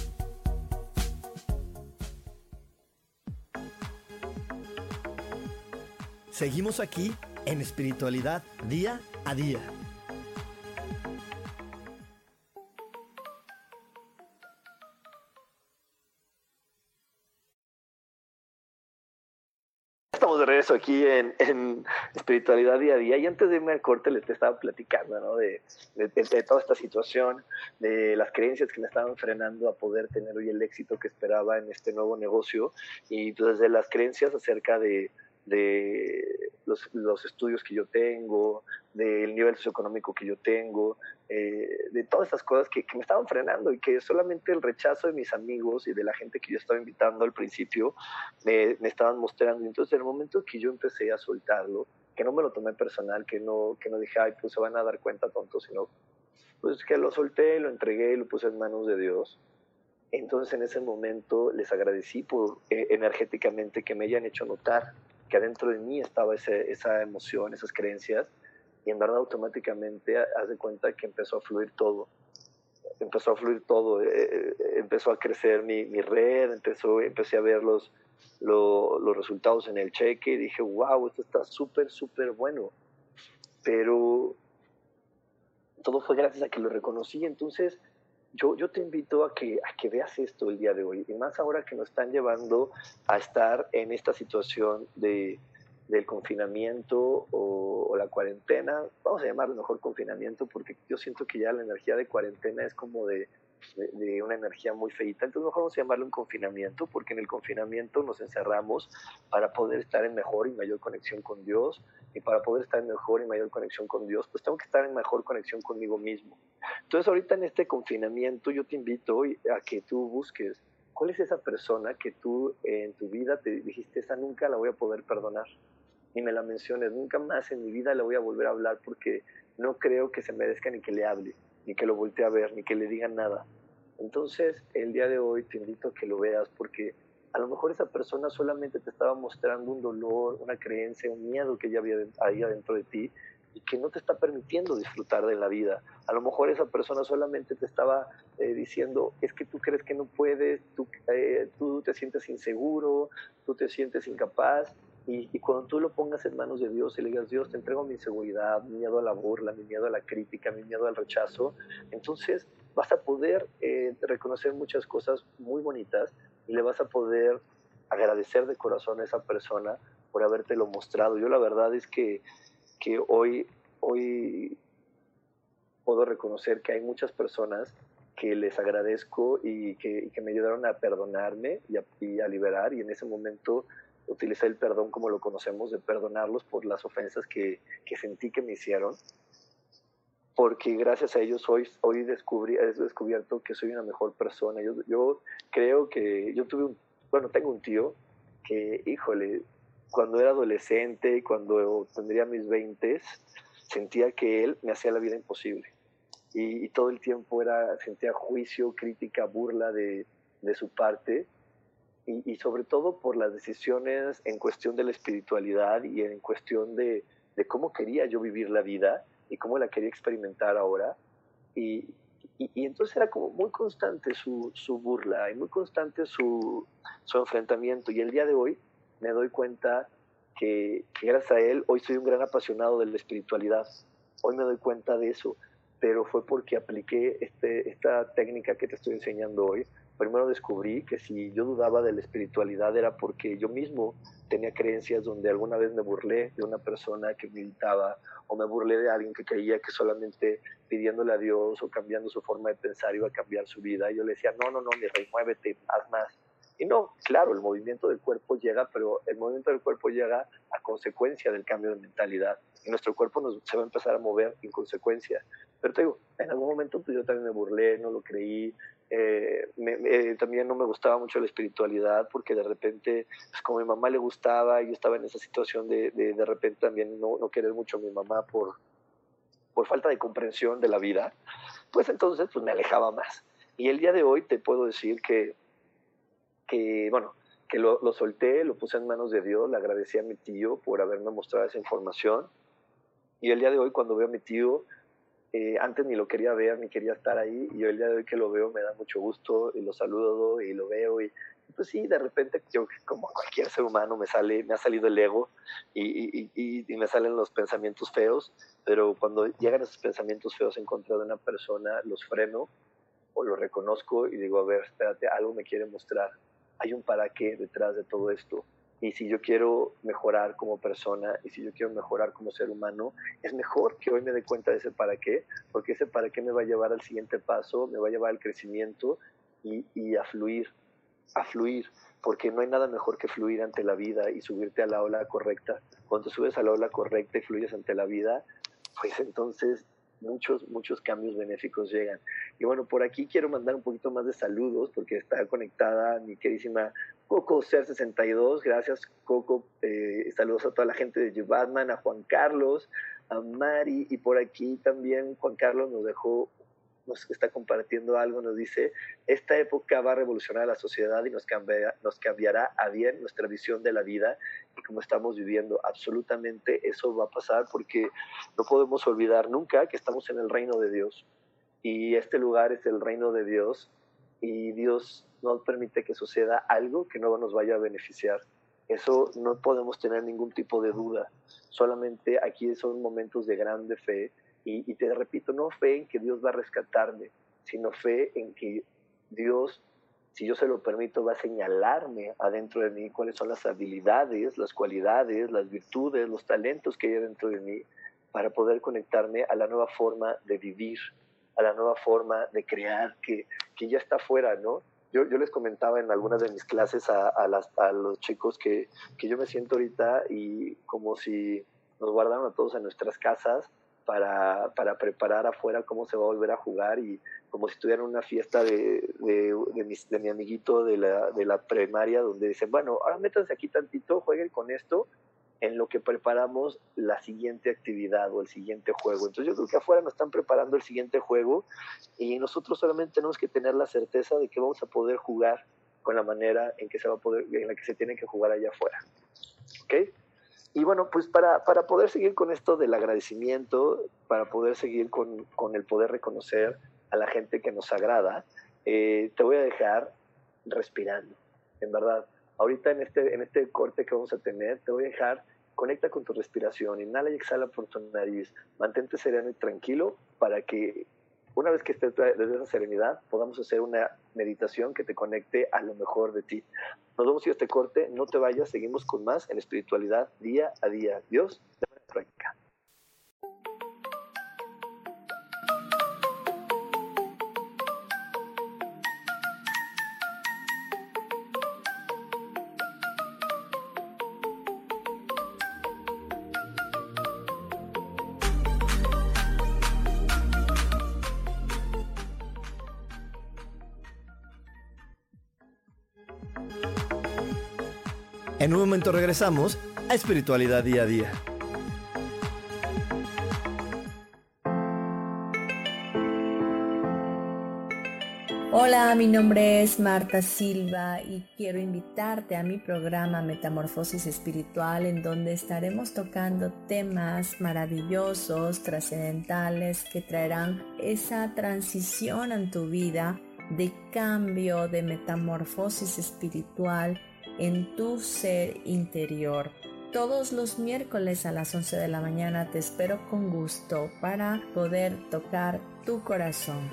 Seguimos aquí en espiritualidad día a día. Estamos de regreso aquí en, Espiritualidad Día a Día y antes de irme al corte les estaba platicando ¿no? de, de, de, toda esta situación, de las creencias que me estaban frenando a poder tener hoy el éxito que esperaba en este nuevo negocio y pues desde las creencias acerca de, de los, los, estudios que yo tengo, del nivel socioeconómico que yo tengo, eh, de todas esas cosas que, que, me estaban frenando y que solamente el rechazo de mis amigos y de la gente que yo estaba invitando al principio me, me estaban mostrando. Entonces, en el momento que yo empecé a soltarlo, que no me lo tomé personal, que no, que no dije, ay, pues se van a dar cuenta tonto, sino pues que lo solté, lo entregué lo puse en manos de Dios. Entonces en ese momento les agradecí por eh, energéticamente que me hayan hecho notar que adentro de mí estaba ese, esa emoción, esas creencias, y en verdad automáticamente haz de cuenta que empezó a fluir todo. Empezó a fluir todo, eh, empezó a crecer mi, mi, red, empezó, empecé a ver los, lo, los resultados en el cheque y dije, wow, esto está súper, súper bueno. Pero todo fue gracias a que lo reconocí. Entonces, yo, yo te invito a que, a que veas esto el día de hoy, y más ahora que nos están llevando a estar en esta situación de, del confinamiento o, o, la cuarentena, vamos a llamarlo mejor confinamiento, porque yo siento que ya la energía de cuarentena es como de, de, de, una energía muy feita, entonces mejor vamos a llamarlo un confinamiento, porque en el confinamiento nos encerramos para poder estar en mejor y mayor conexión con Dios, y para poder estar en mejor y mayor conexión con Dios, pues tengo que estar en mejor conexión conmigo mismo. Entonces ahorita en este confinamiento yo te invito a que tú busques cuál es esa persona que tú en tu vida te dijiste, esa nunca la voy a poder perdonar, ni me la menciones, nunca más en mi vida le voy a volver a hablar porque no creo que se merezca ni que le hable, ni que lo voltee a ver, ni que le diga nada. Entonces el día de hoy te invito a que lo veas porque a lo mejor esa persona solamente te estaba mostrando un dolor, una creencia, un miedo que ya había ahí adentro de ti y que no te está permitiendo disfrutar de la vida. A lo mejor esa persona solamente te estaba eh, diciendo, es que tú crees que no puedes, tú, eh, tú te sientes inseguro, tú te sientes incapaz. Y, cuando tú lo pongas en manos de Dios y le digas, Dios, te entrego mi inseguridad, mi miedo a la burla, mi miedo a la crítica, mi miedo al rechazo, entonces vas a poder eh, reconocer muchas cosas muy bonitas y le vas a poder agradecer de corazón a esa persona por habértelo mostrado. Yo la verdad es que, que hoy, hoy puedo reconocer que hay muchas personas que les agradezco y que, que me ayudaron a perdonarme y a, liberar y en ese momento utilicé el perdón como lo conocemos, de perdonarlos por las ofensas que, que sentí que me hicieron. porque gracias a ellos hoy, hoy descubrí, he descubierto que soy una mejor persona. Yo, yo creo que yo tuve un, bueno, tengo un tío que, híjole, cuando era adolescente y cuando tendría mis 20, sentía que él me hacía la vida imposible. Y, todo el tiempo era, sentía juicio, crítica, burla de, de su parte. Y, y, sobre todo por las decisiones en cuestión de la espiritualidad y en cuestión de, de cómo quería yo vivir la vida y cómo la quería experimentar ahora. Y, y, entonces era como muy constante su, su burla y muy constante su, su, enfrentamiento. Y el día de hoy me doy cuenta que, que, gracias a él hoy soy un gran apasionado de la espiritualidad. Hoy me doy cuenta de eso, pero fue porque apliqué este, esta técnica que te estoy enseñando hoy. Primero descubrí que si yo dudaba de la espiritualidad era porque yo mismo tenía creencias donde alguna vez me burlé de una persona que meditaba o me burlé de alguien que creía que solamente pidiéndole a Dios o cambiando su forma de pensar iba a cambiar su vida. Y yo le decía, no, no, no, mi rey, muévete, haz más. Y no, claro, el movimiento del cuerpo llega, pero el movimiento del cuerpo llega a consecuencia del cambio de mentalidad. Y nuestro cuerpo nos, se va a empezar a mover en consecuencia. Pero te digo, en algún momento pues yo también me burlé, no lo creí, eh, también no me gustaba mucho la espiritualidad porque de repente, pues como a mi mamá le gustaba, yo estaba en esa situación de de, de repente también no, no, querer mucho a mi mamá por, por falta de comprensión de la vida, pues entonces pues me alejaba más. Y el día de hoy te puedo decir que, que bueno, que lo, lo solté, lo puse en manos de Dios, le agradecí a mi tío por haberme mostrado esa información. Y el día de hoy cuando veo a mi tío, eh, antes ni lo quería ver, ni quería estar ahí, y el día de hoy que lo veo me da mucho gusto, y lo saludo, y lo veo, y pues sí, de repente yo como cualquier ser humano me sale, me ha salido el ego, y, y, y, me salen los pensamientos feos, pero cuando llegan esos pensamientos feos en contra de una persona, los freno, o los reconozco, y digo, a ver, espérate, algo me quiere mostrar, hay un para qué detrás de todo esto, y si yo quiero mejorar como persona y si yo quiero mejorar como ser humano, es mejor que hoy me dé cuenta de ese para qué, porque ese para qué me va a llevar al siguiente paso, me va a llevar al crecimiento y, y a fluir, a fluir, porque no hay nada mejor que fluir ante la vida y subirte a la ola correcta. Cuando subes a la ola correcta y fluyes ante la vida, pues entonces muchos, muchos cambios benéficos llegan. Y bueno, por aquí quiero mandar un poquito más de saludos porque está conectada mi queridísima Coco Ser 62. Gracias, Coco. Eh, saludos a toda la gente de Batman, a Juan Carlos, a Mari y por aquí también Juan Carlos nos dejó nos está compartiendo algo, nos dice, esta época va a revolucionar la sociedad y nos cambiará, nos cambiará a bien nuestra visión de la vida y cómo estamos viviendo. Absolutamente eso va a pasar porque no podemos olvidar nunca que estamos en el reino de Dios y este lugar es el reino de Dios y Dios no permite que suceda algo que no nos vaya a beneficiar. Eso no podemos tener ningún tipo de duda. Solamente aquí son momentos de grande fe y, te repito, no fe en que Dios va a rescatarme, sino fe en que Dios, si yo se lo permito, va a señalarme adentro de mí cuáles son las habilidades, las cualidades, las virtudes, los talentos que hay dentro de mí para poder conectarme a la nueva forma de vivir, a la nueva forma de crear que, que ya está fuera, ¿no? Yo, yo, les comentaba en algunas de mis clases a, a, las, a los chicos que, que yo me siento ahorita y como si nos guardaron a todos en nuestras casas para, para, preparar afuera cómo se va a volver a jugar y como si estuviera en una fiesta de, de, de, mi, de mi, amiguito de la, de la primaria donde dicen, bueno, ahora métanse aquí tantito, jueguen con esto en lo que preparamos la siguiente actividad o el siguiente juego. Entonces yo creo que afuera nos están preparando el siguiente juego y nosotros solamente tenemos que tener la certeza de que vamos a poder jugar con la manera en que se va a poder, en la que se tiene que jugar allá afuera. ¿Ok? Y bueno, pues para, para poder seguir con esto del agradecimiento, para poder seguir con, con el poder reconocer a la gente que nos agrada, eh, te voy a dejar respirando, en verdad. Ahorita en este, en este corte que vamos a tener, te voy a dejar, conecta con tu respiración, inhala y exhala por tu nariz, mantente sereno y tranquilo para que una vez que estés desde esa serenidad, podamos hacer una meditación que te conecte a lo mejor de ti. Nos vemos y este corte, no te vayas, seguimos con más en espiritualidad día a día. Dios. En un momento regresamos a Espiritualidad Día a Día. Hola, mi nombre es Marta Silva y quiero invitarte a mi programa Metamorfosis Espiritual en donde estaremos tocando temas maravillosos, trascendentales que traerán esa transición en tu vida de cambio, de metamorfosis espiritual en tu ser interior. Todos los miércoles a las 11 de la mañana te espero con gusto para poder tocar tu corazón.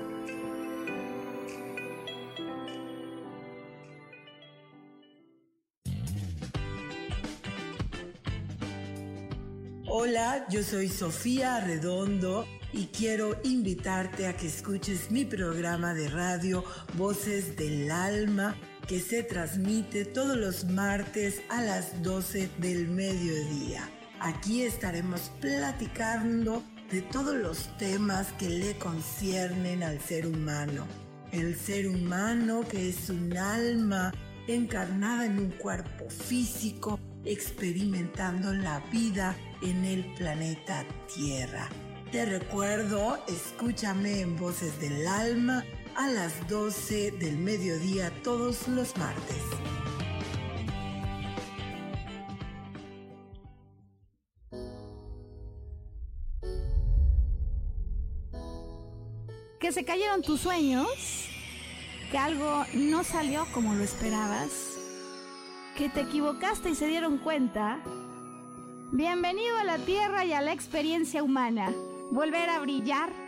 Hola, yo soy Sofía Redondo y quiero invitarte a que escuches mi programa de radio Voces del Alma que se transmite todos los martes a las 12 del mediodía. Aquí estaremos platicando de todos los temas que le conciernen al ser humano. El ser humano que es un alma encarnada en un cuerpo físico, experimentando la vida en el planeta Tierra. Te recuerdo, escúchame en Voces del Alma a las 12 del mediodía todos los martes. Que se cayeron tus sueños, que algo no salió como lo esperabas, que te equivocaste y se dieron cuenta. Bienvenido a la Tierra y a la experiencia humana. Volver a brillar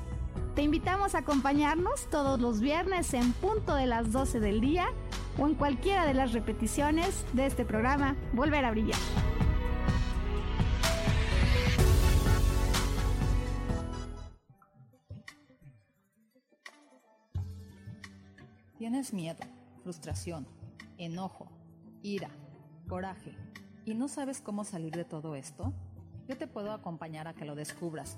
Te invitamos a acompañarnos todos los viernes en punto de las 12 del día o en cualquiera de las repeticiones de este programa Volver a Brillar. ¿Tienes miedo, frustración, enojo, ira, coraje y no sabes cómo salir de todo esto? Yo te puedo acompañar a que lo descubras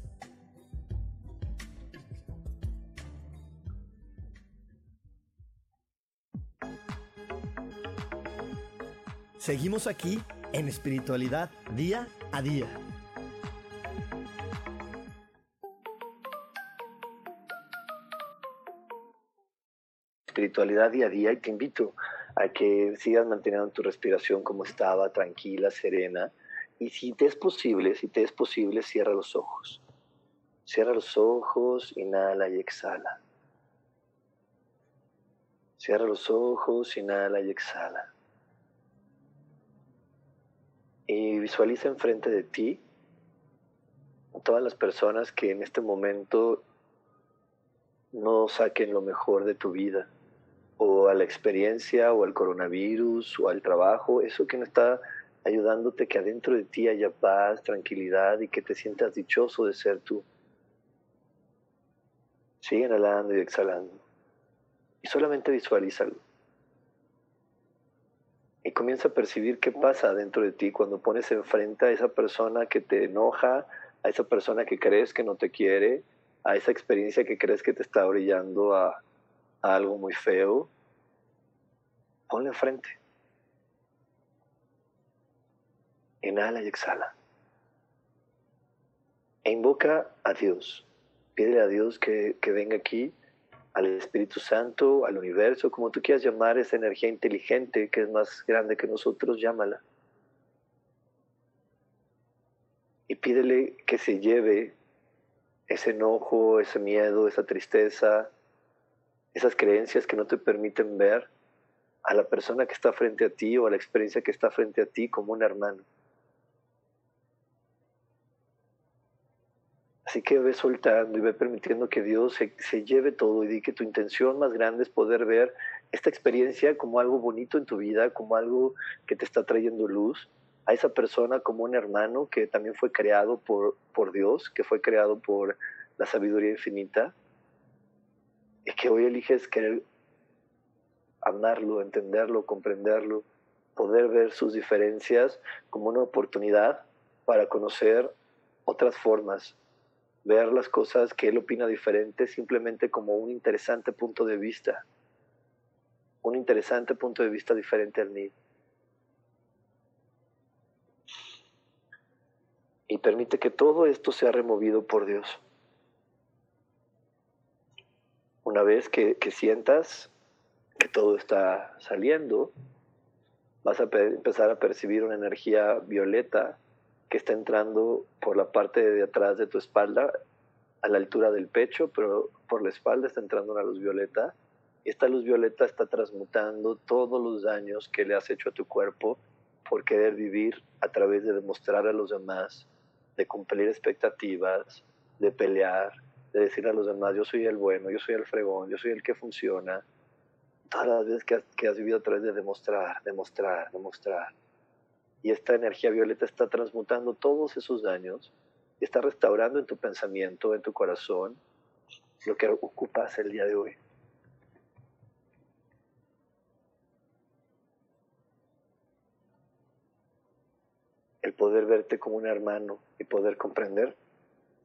Seguimos aquí en espiritualidad día a día. Espiritualidad día a día y te invito a que sigas manteniendo tu respiración como estaba, tranquila, serena. Y si te es posible, si te es posible, cierra los ojos. Cierra los ojos, inhala y exhala. Cierra los ojos, inhala y exhala. Y visualiza enfrente de ti todas las personas que en este momento no saquen lo mejor de tu vida, o a la experiencia, o al coronavirus, o al trabajo, eso que no está ayudándote que adentro de ti haya paz, tranquilidad y que te sientas dichoso de ser tú. Sigue inhalando y exhalando. Y solamente visualízalo. Y comienza a percibir qué pasa dentro de ti cuando pones enfrente a esa persona que te enoja, a esa persona que crees que no te quiere, a esa experiencia que crees que te está brillando a, algo muy feo. Ponle enfrente. Inhala y exhala. E invoca a Dios. Pídele a Dios que, que venga aquí al Espíritu Santo, al universo, como tú quieras llamar esa energía inteligente que es más grande que nosotros, llámala. Y pídele que se lleve ese enojo, ese miedo, esa tristeza, esas creencias que no te permiten ver a la persona que está frente a ti o a la experiencia que está frente a ti como un hermano. Así que ve soltando y ve permitiendo que Dios se, lleve todo y di que tu intención más grande es poder ver esta experiencia como algo bonito en tu vida, como algo que te está trayendo luz, a esa persona como un hermano que también fue creado por, por Dios, que fue creado por la sabiduría infinita, y que hoy eliges querer amarlo, entenderlo, comprenderlo, poder ver sus diferencias como una oportunidad para conocer otras formas, ver las cosas que él opina diferente simplemente como un interesante punto de vista, un interesante punto de vista diferente al mío. Y permite que todo esto sea removido por Dios. Una vez que, que sientas que todo está saliendo, vas a empezar a percibir una energía violeta que está entrando por la parte de atrás de tu espalda, a la altura del pecho, pero por la espalda está entrando una luz violeta. Y esta luz violeta está transmutando todos los daños que le has hecho a tu cuerpo por querer vivir a través de demostrar a los demás, de cumplir expectativas, de pelear, de decir a los demás, yo soy el bueno, yo soy el fregón, yo soy el que funciona, todas las veces que has, que has vivido a través de demostrar, demostrar, demostrar. Y esta energía violeta está transmutando todos esos daños y está restaurando en tu pensamiento, en tu corazón, lo que ocupas el día de hoy. El poder verte como un hermano y poder comprender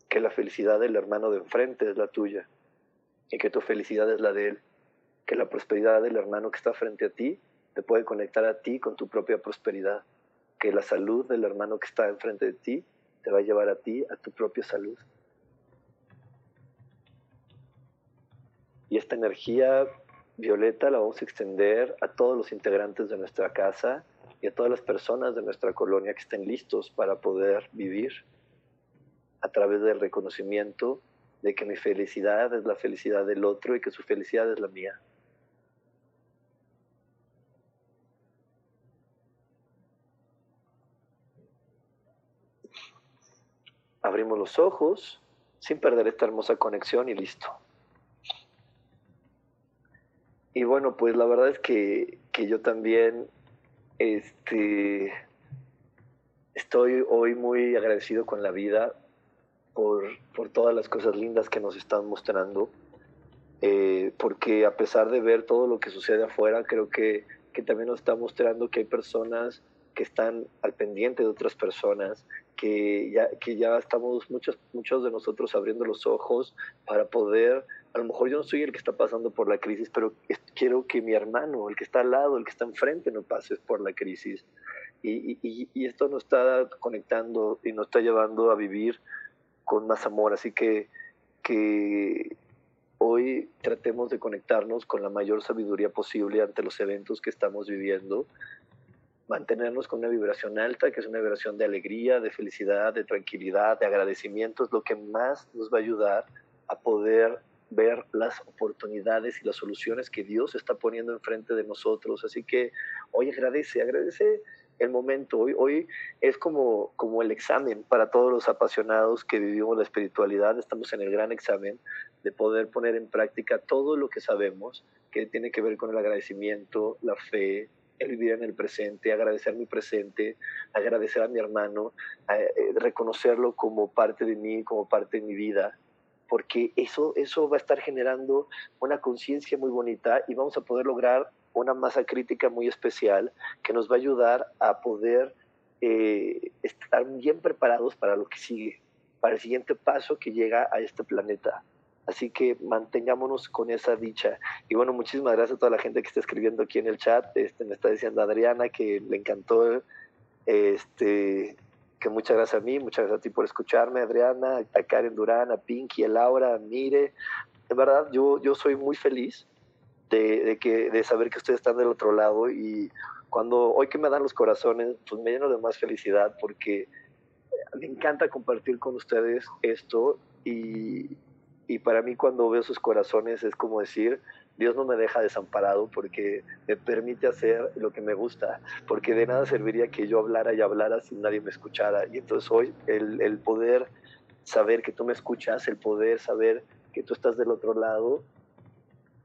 que la felicidad del hermano de enfrente es la tuya y que tu felicidad es la de él que la prosperidad del hermano que está frente a ti te puede conectar a ti con tu propia prosperidad, que la salud del hermano que está enfrente de ti te va a llevar a ti a tu propia salud. Y esta energía violeta la vamos a extender a todos los integrantes de nuestra casa y a todas las personas de nuestra colonia que estén listos para poder vivir a través del reconocimiento de que mi felicidad es la felicidad del otro y que su felicidad es la mía. Abrimos los ojos sin perder esta hermosa conexión y listo. Y bueno, pues la verdad es que, yo también este, estoy hoy muy agradecido con la vida por, todas las cosas lindas que nos están mostrando, eh, porque a pesar de ver todo lo que sucede afuera, creo que, que también nos está mostrando que hay personas que están al pendiente de otras personas, que ya, que ya estamos muchos, muchos de nosotros abriendo los ojos para poder, a lo mejor yo no soy el que está pasando por la crisis, pero quiero que mi hermano, el que está al lado, el que está enfrente, no pase por la crisis. Y, y, y esto nos está conectando y nos está llevando a vivir con más amor. Así que, que hoy tratemos de conectarnos con la mayor sabiduría posible ante los eventos que estamos viviendo mantenernos con una vibración alta, que es una vibración de alegría, de felicidad, de tranquilidad, de agradecimiento, es lo que más nos va a ayudar a poder ver las oportunidades y las soluciones que Dios está poniendo enfrente de nosotros. Así que hoy agradece, agradece el momento. Hoy, hoy es como, como el examen para todos los apasionados que vivimos la espiritualidad. Estamos en el gran examen de poder poner en práctica todo lo que sabemos que tiene que ver con el agradecimiento, la fe, el vivir en el presente, agradecer mi presente, agradecer a mi hermano, eh, reconocerlo como parte de mí, como parte de mi vida, porque eso, eso va a estar generando una conciencia muy bonita y vamos a poder lograr una masa crítica muy especial que nos va a ayudar a poder eh, estar bien preparados para lo que sigue, para el siguiente paso que llega a este planeta. Así que mantengámonos con esa dicha. Y bueno, muchísimas gracias a toda la gente que está escribiendo aquí en el chat. Este, me está diciendo Adriana que le encantó, este, que muchas gracias a mí, muchas gracias a ti por escucharme, Adriana, a Karen Durán, a Pinky, a Laura, Mire. De verdad, yo, yo soy muy feliz de, de, que, de saber que ustedes están del otro lado y cuando hoy que me dan los corazones, pues me lleno de más felicidad porque me encanta compartir con ustedes esto y, y para mí cuando veo sus corazones es como decir, Dios no me deja desamparado porque me permite hacer lo que me gusta, porque de nada serviría que yo hablara y hablara si nadie me escuchara. Y entonces hoy el, el poder saber que tú me escuchas, el poder saber que tú estás del otro lado,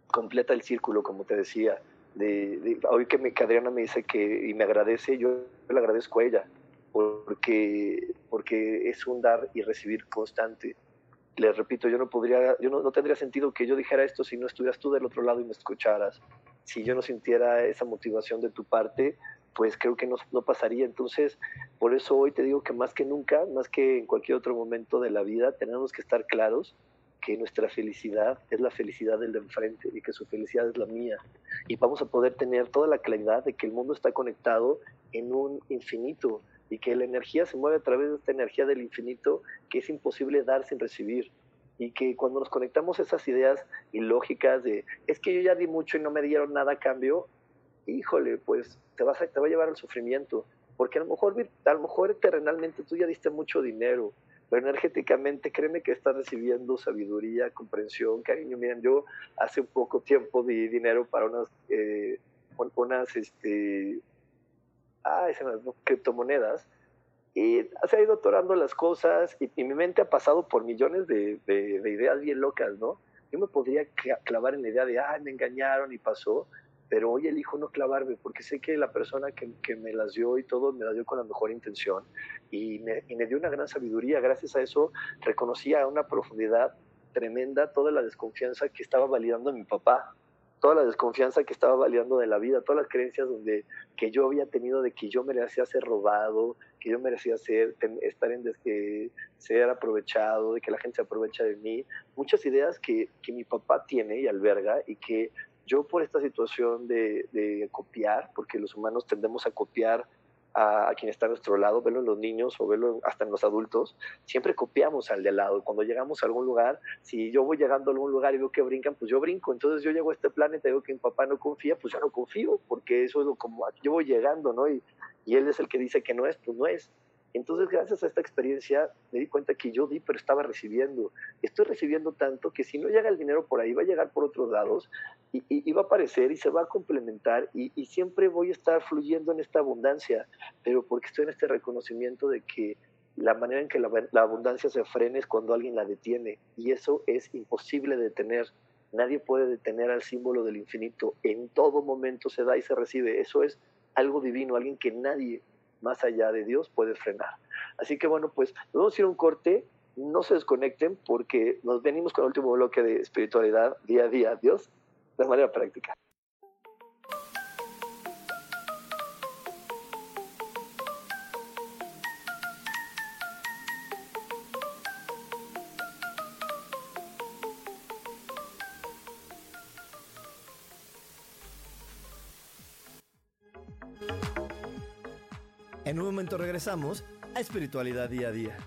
completa el círculo, como te decía. De, hoy que, me, que Adriana me dice que y me agradece, yo le agradezco a ella, porque, porque es un dar y recibir constante les repito, yo no tendría sentido que yo dijera esto si no estuvieras tú del otro lado y me escucharas. Si yo no sintiera esa motivación de tu parte, pues creo que no, no pasaría. Entonces, por eso hoy te digo que más que nunca, más que en cualquier otro momento de la vida, tenemos que estar claros que nuestra felicidad es la felicidad del de enfrente y que su felicidad es la mía. Y vamos a poder tener toda la claridad de que el mundo está conectado en un infinito y que la energía se mueve a través de esta energía del infinito que es imposible dar sin recibir. Y que cuando nos conectamos esas ideas ilógicas de es que yo ya di mucho y no me dieron nada a cambio, híjole, pues te, vas a, te va a llevar al sufrimiento. Porque a lo mejor, a lo mejor terrenalmente tú ya diste mucho dinero, pero energéticamente créeme que estás recibiendo sabiduría, comprensión, cariño. Miren, yo hace un poco tiempo di dinero para unas, eh, unas este, ah, se me criptomonedas, y se ha ido atorando las cosas y, mi mente ha pasado por millones de, ideas bien locas, ¿no? Yo me podría clavar en la idea de, ah, me engañaron y pasó, pero hoy elijo no clavarme porque sé que la persona que, que, me las dio y todo me las dio con la mejor intención y me, y me dio una gran sabiduría. Gracias a eso reconocí a una profundidad tremenda toda la desconfianza que estaba validando mi papá toda la desconfianza que estaba valiendo de la vida, todas las creencias donde, que yo había tenido de que yo merecía ser robado, que yo merecía ser, estar en ser aprovechado, de que la gente se aprovecha de mí, muchas ideas que, que mi papá tiene y alberga y que yo por esta situación de, de copiar, porque los humanos tendemos a copiar a, quien está a nuestro lado, verlo en los niños o verlo hasta en los adultos, siempre copiamos al de lado. Cuando llegamos a algún lugar, si yo voy llegando a algún lugar y veo que brincan, pues yo brinco. Entonces yo llego a este planeta y veo que mi papá no confía, pues yo no confío, porque eso es lo como yo voy llegando, ¿no? Y él es el que dice que no es, pues no es. Entonces, gracias a esta experiencia, me di cuenta que yo di, pero estaba recibiendo. Estoy recibiendo tanto que si no llega el dinero por ahí, va a llegar por otros lados y, va a aparecer y se va a complementar y, siempre voy a estar fluyendo en esta abundancia, pero porque estoy en este reconocimiento de que la manera en que la, la abundancia se frena es cuando alguien la detiene y eso es imposible de detener. Nadie puede detener al símbolo del infinito. En todo momento se da y se recibe. Eso es algo divino, alguien que nadie más allá de Dios puede frenar. Así que bueno, pues nos vamos a ir un corte, no se desconecten porque nos venimos con el último bloque de espiritualidad día a día, Dios, de manera práctica. Regresamos a Espiritualidad Día a Día.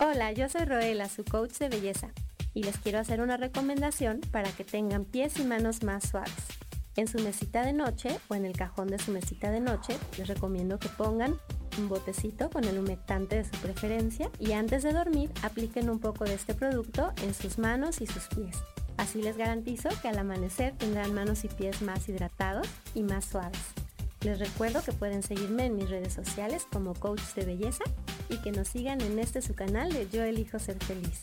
Hola, yo soy Roela, su coach de belleza, y les quiero hacer una recomendación para que tengan pies y manos más suaves. En su mesita de noche o en el cajón de su mesita de noche, les recomiendo que pongan un botecito con el humectante de su preferencia y antes de dormir apliquen un poco de este producto en sus manos y sus pies. Así les garantizo que al amanecer tendrán manos y pies más hidratados y más suaves. Les recuerdo que pueden seguirme en mis redes sociales como coach de belleza y que nos sigan en este su canal de Yo elijo ser feliz.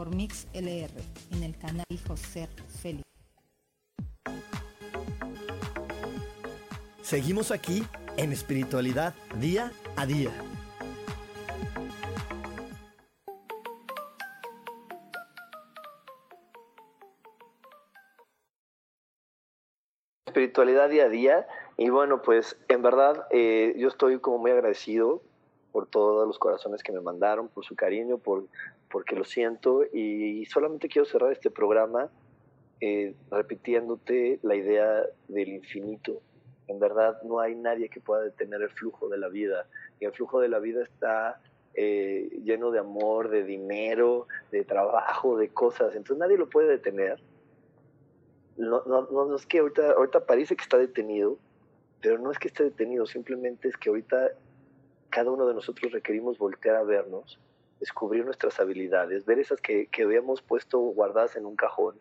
Por Mix LR en el canal José Félix. Seguimos aquí en espiritualidad día a día. Espiritualidad día a día y bueno pues en verdad eh, yo estoy como muy agradecido por todos los corazones que me mandaron, por su cariño, por porque lo siento. Y solamente quiero cerrar este programa eh, repitiéndote la idea del infinito. En verdad no hay nadie que pueda detener el flujo de la vida. Y el flujo de la vida está eh, lleno de amor, de dinero, de trabajo, de cosas, entonces nadie lo puede detener. No, no, no, es que ahorita, ahorita parece que está detenido, pero no es que esté detenido, simplemente es que ahorita cada uno de nosotros requerimos voltear a vernos, descubrir nuestras habilidades, ver esas que, que habíamos puesto guardadas en un cajón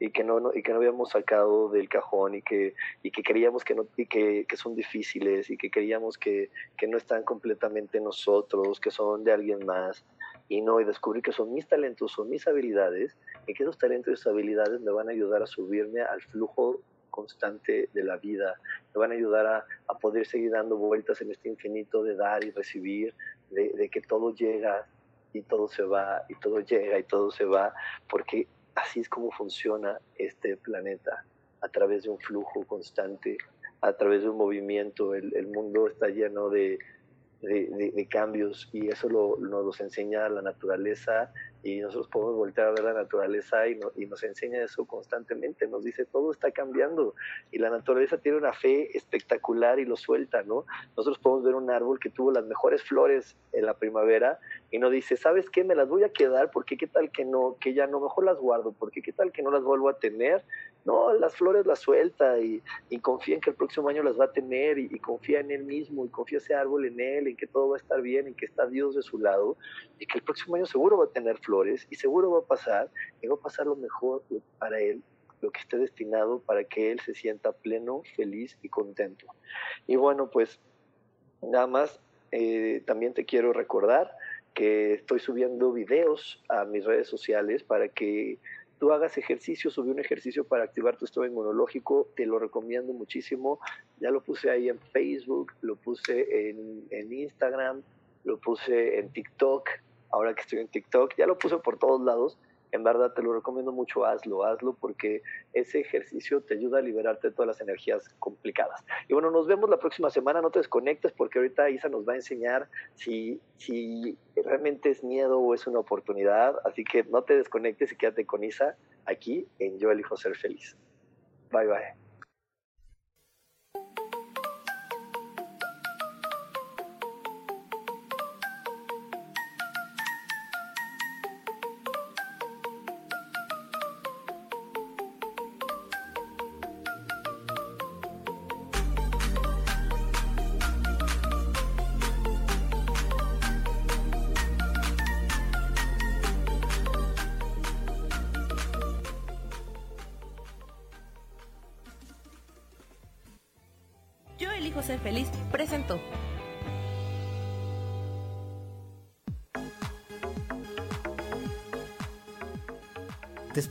y que no, y que no habíamos sacado del cajón y que, y que creíamos que, no, y que, que son difíciles y que creíamos que, que no están completamente nosotros, que son de alguien más. Y no, y descubrir que son mis talentos, son mis habilidades, y que esos talentos y esas habilidades me van a ayudar a subirme al flujo constante de la vida, me van a ayudar a, a poder seguir dando vueltas en este infinito de dar y recibir, de, de que todo llega y todo se va, y todo llega y todo se va, porque así es como funciona este planeta, a través de un flujo constante, a través de un movimiento. El, el mundo está lleno de, de, de, cambios y eso lo, nos los enseña la naturaleza y nosotros podemos voltear a ver la naturaleza y, no, y, nos enseña eso constantemente, nos dice todo está cambiando y la naturaleza tiene una fe espectacular y lo suelta, ¿no? Nosotros podemos ver un árbol que tuvo las mejores flores en la primavera y nos dice, ¿sabes qué? Me las voy a quedar porque qué tal que no, que ya no, mejor las guardo, porque qué tal que no las vuelvo a tener. No, las flores las suelta y, confía en que el próximo año las va a tener y, y confía en él mismo y confía ese árbol en él, en que todo va a estar bien, en que está Dios de su lado y que el próximo año seguro va a tener flores y seguro va a pasar y va a pasar lo mejor para él, lo que esté destinado para que él se sienta pleno, feliz y contento. Y bueno, pues nada más, eh, también te quiero recordar que estoy subiendo videos a mis redes sociales para que tú hagas ejercicio, subí un ejercicio para activar tu estado inmunológico, te lo recomiendo muchísimo, ya lo puse ahí en Facebook, lo puse en, en Instagram, lo puse en TikTok, ahora que estoy en TikTok, ya lo puse por todos lados. En verdad te lo recomiendo mucho, hazlo, hazlo porque ese ejercicio te ayuda a liberarte de todas las energías complicadas. Y bueno, nos vemos la próxima semana, no te desconectes porque ahorita Isa nos va a enseñar si, si realmente es miedo o es una oportunidad. Así que no te desconectes y quédate con Isa aquí en Yo elijo ser feliz. Bye bye.